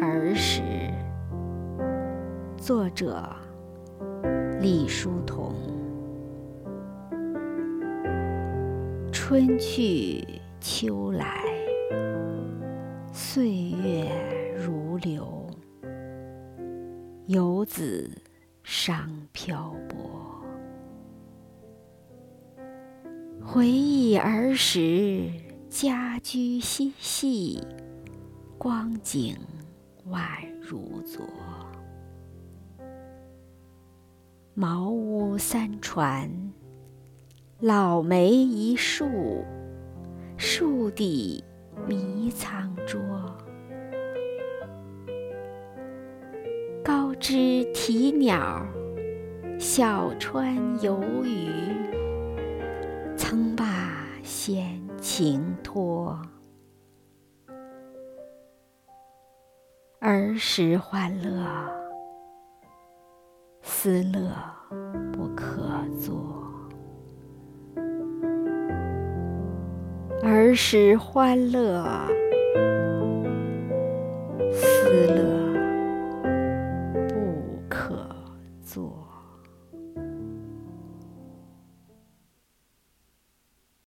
儿时。作者：李叔同。春去秋来，岁月如流，游子伤漂泊。回忆儿时，家居嬉戏，光景宛如昨。茅屋三船。老梅一树，树底迷藏桌。高枝啼鸟，小川游鱼。曾把闲情托。儿时欢乐，思乐不可作。儿时欢乐，思乐不可作。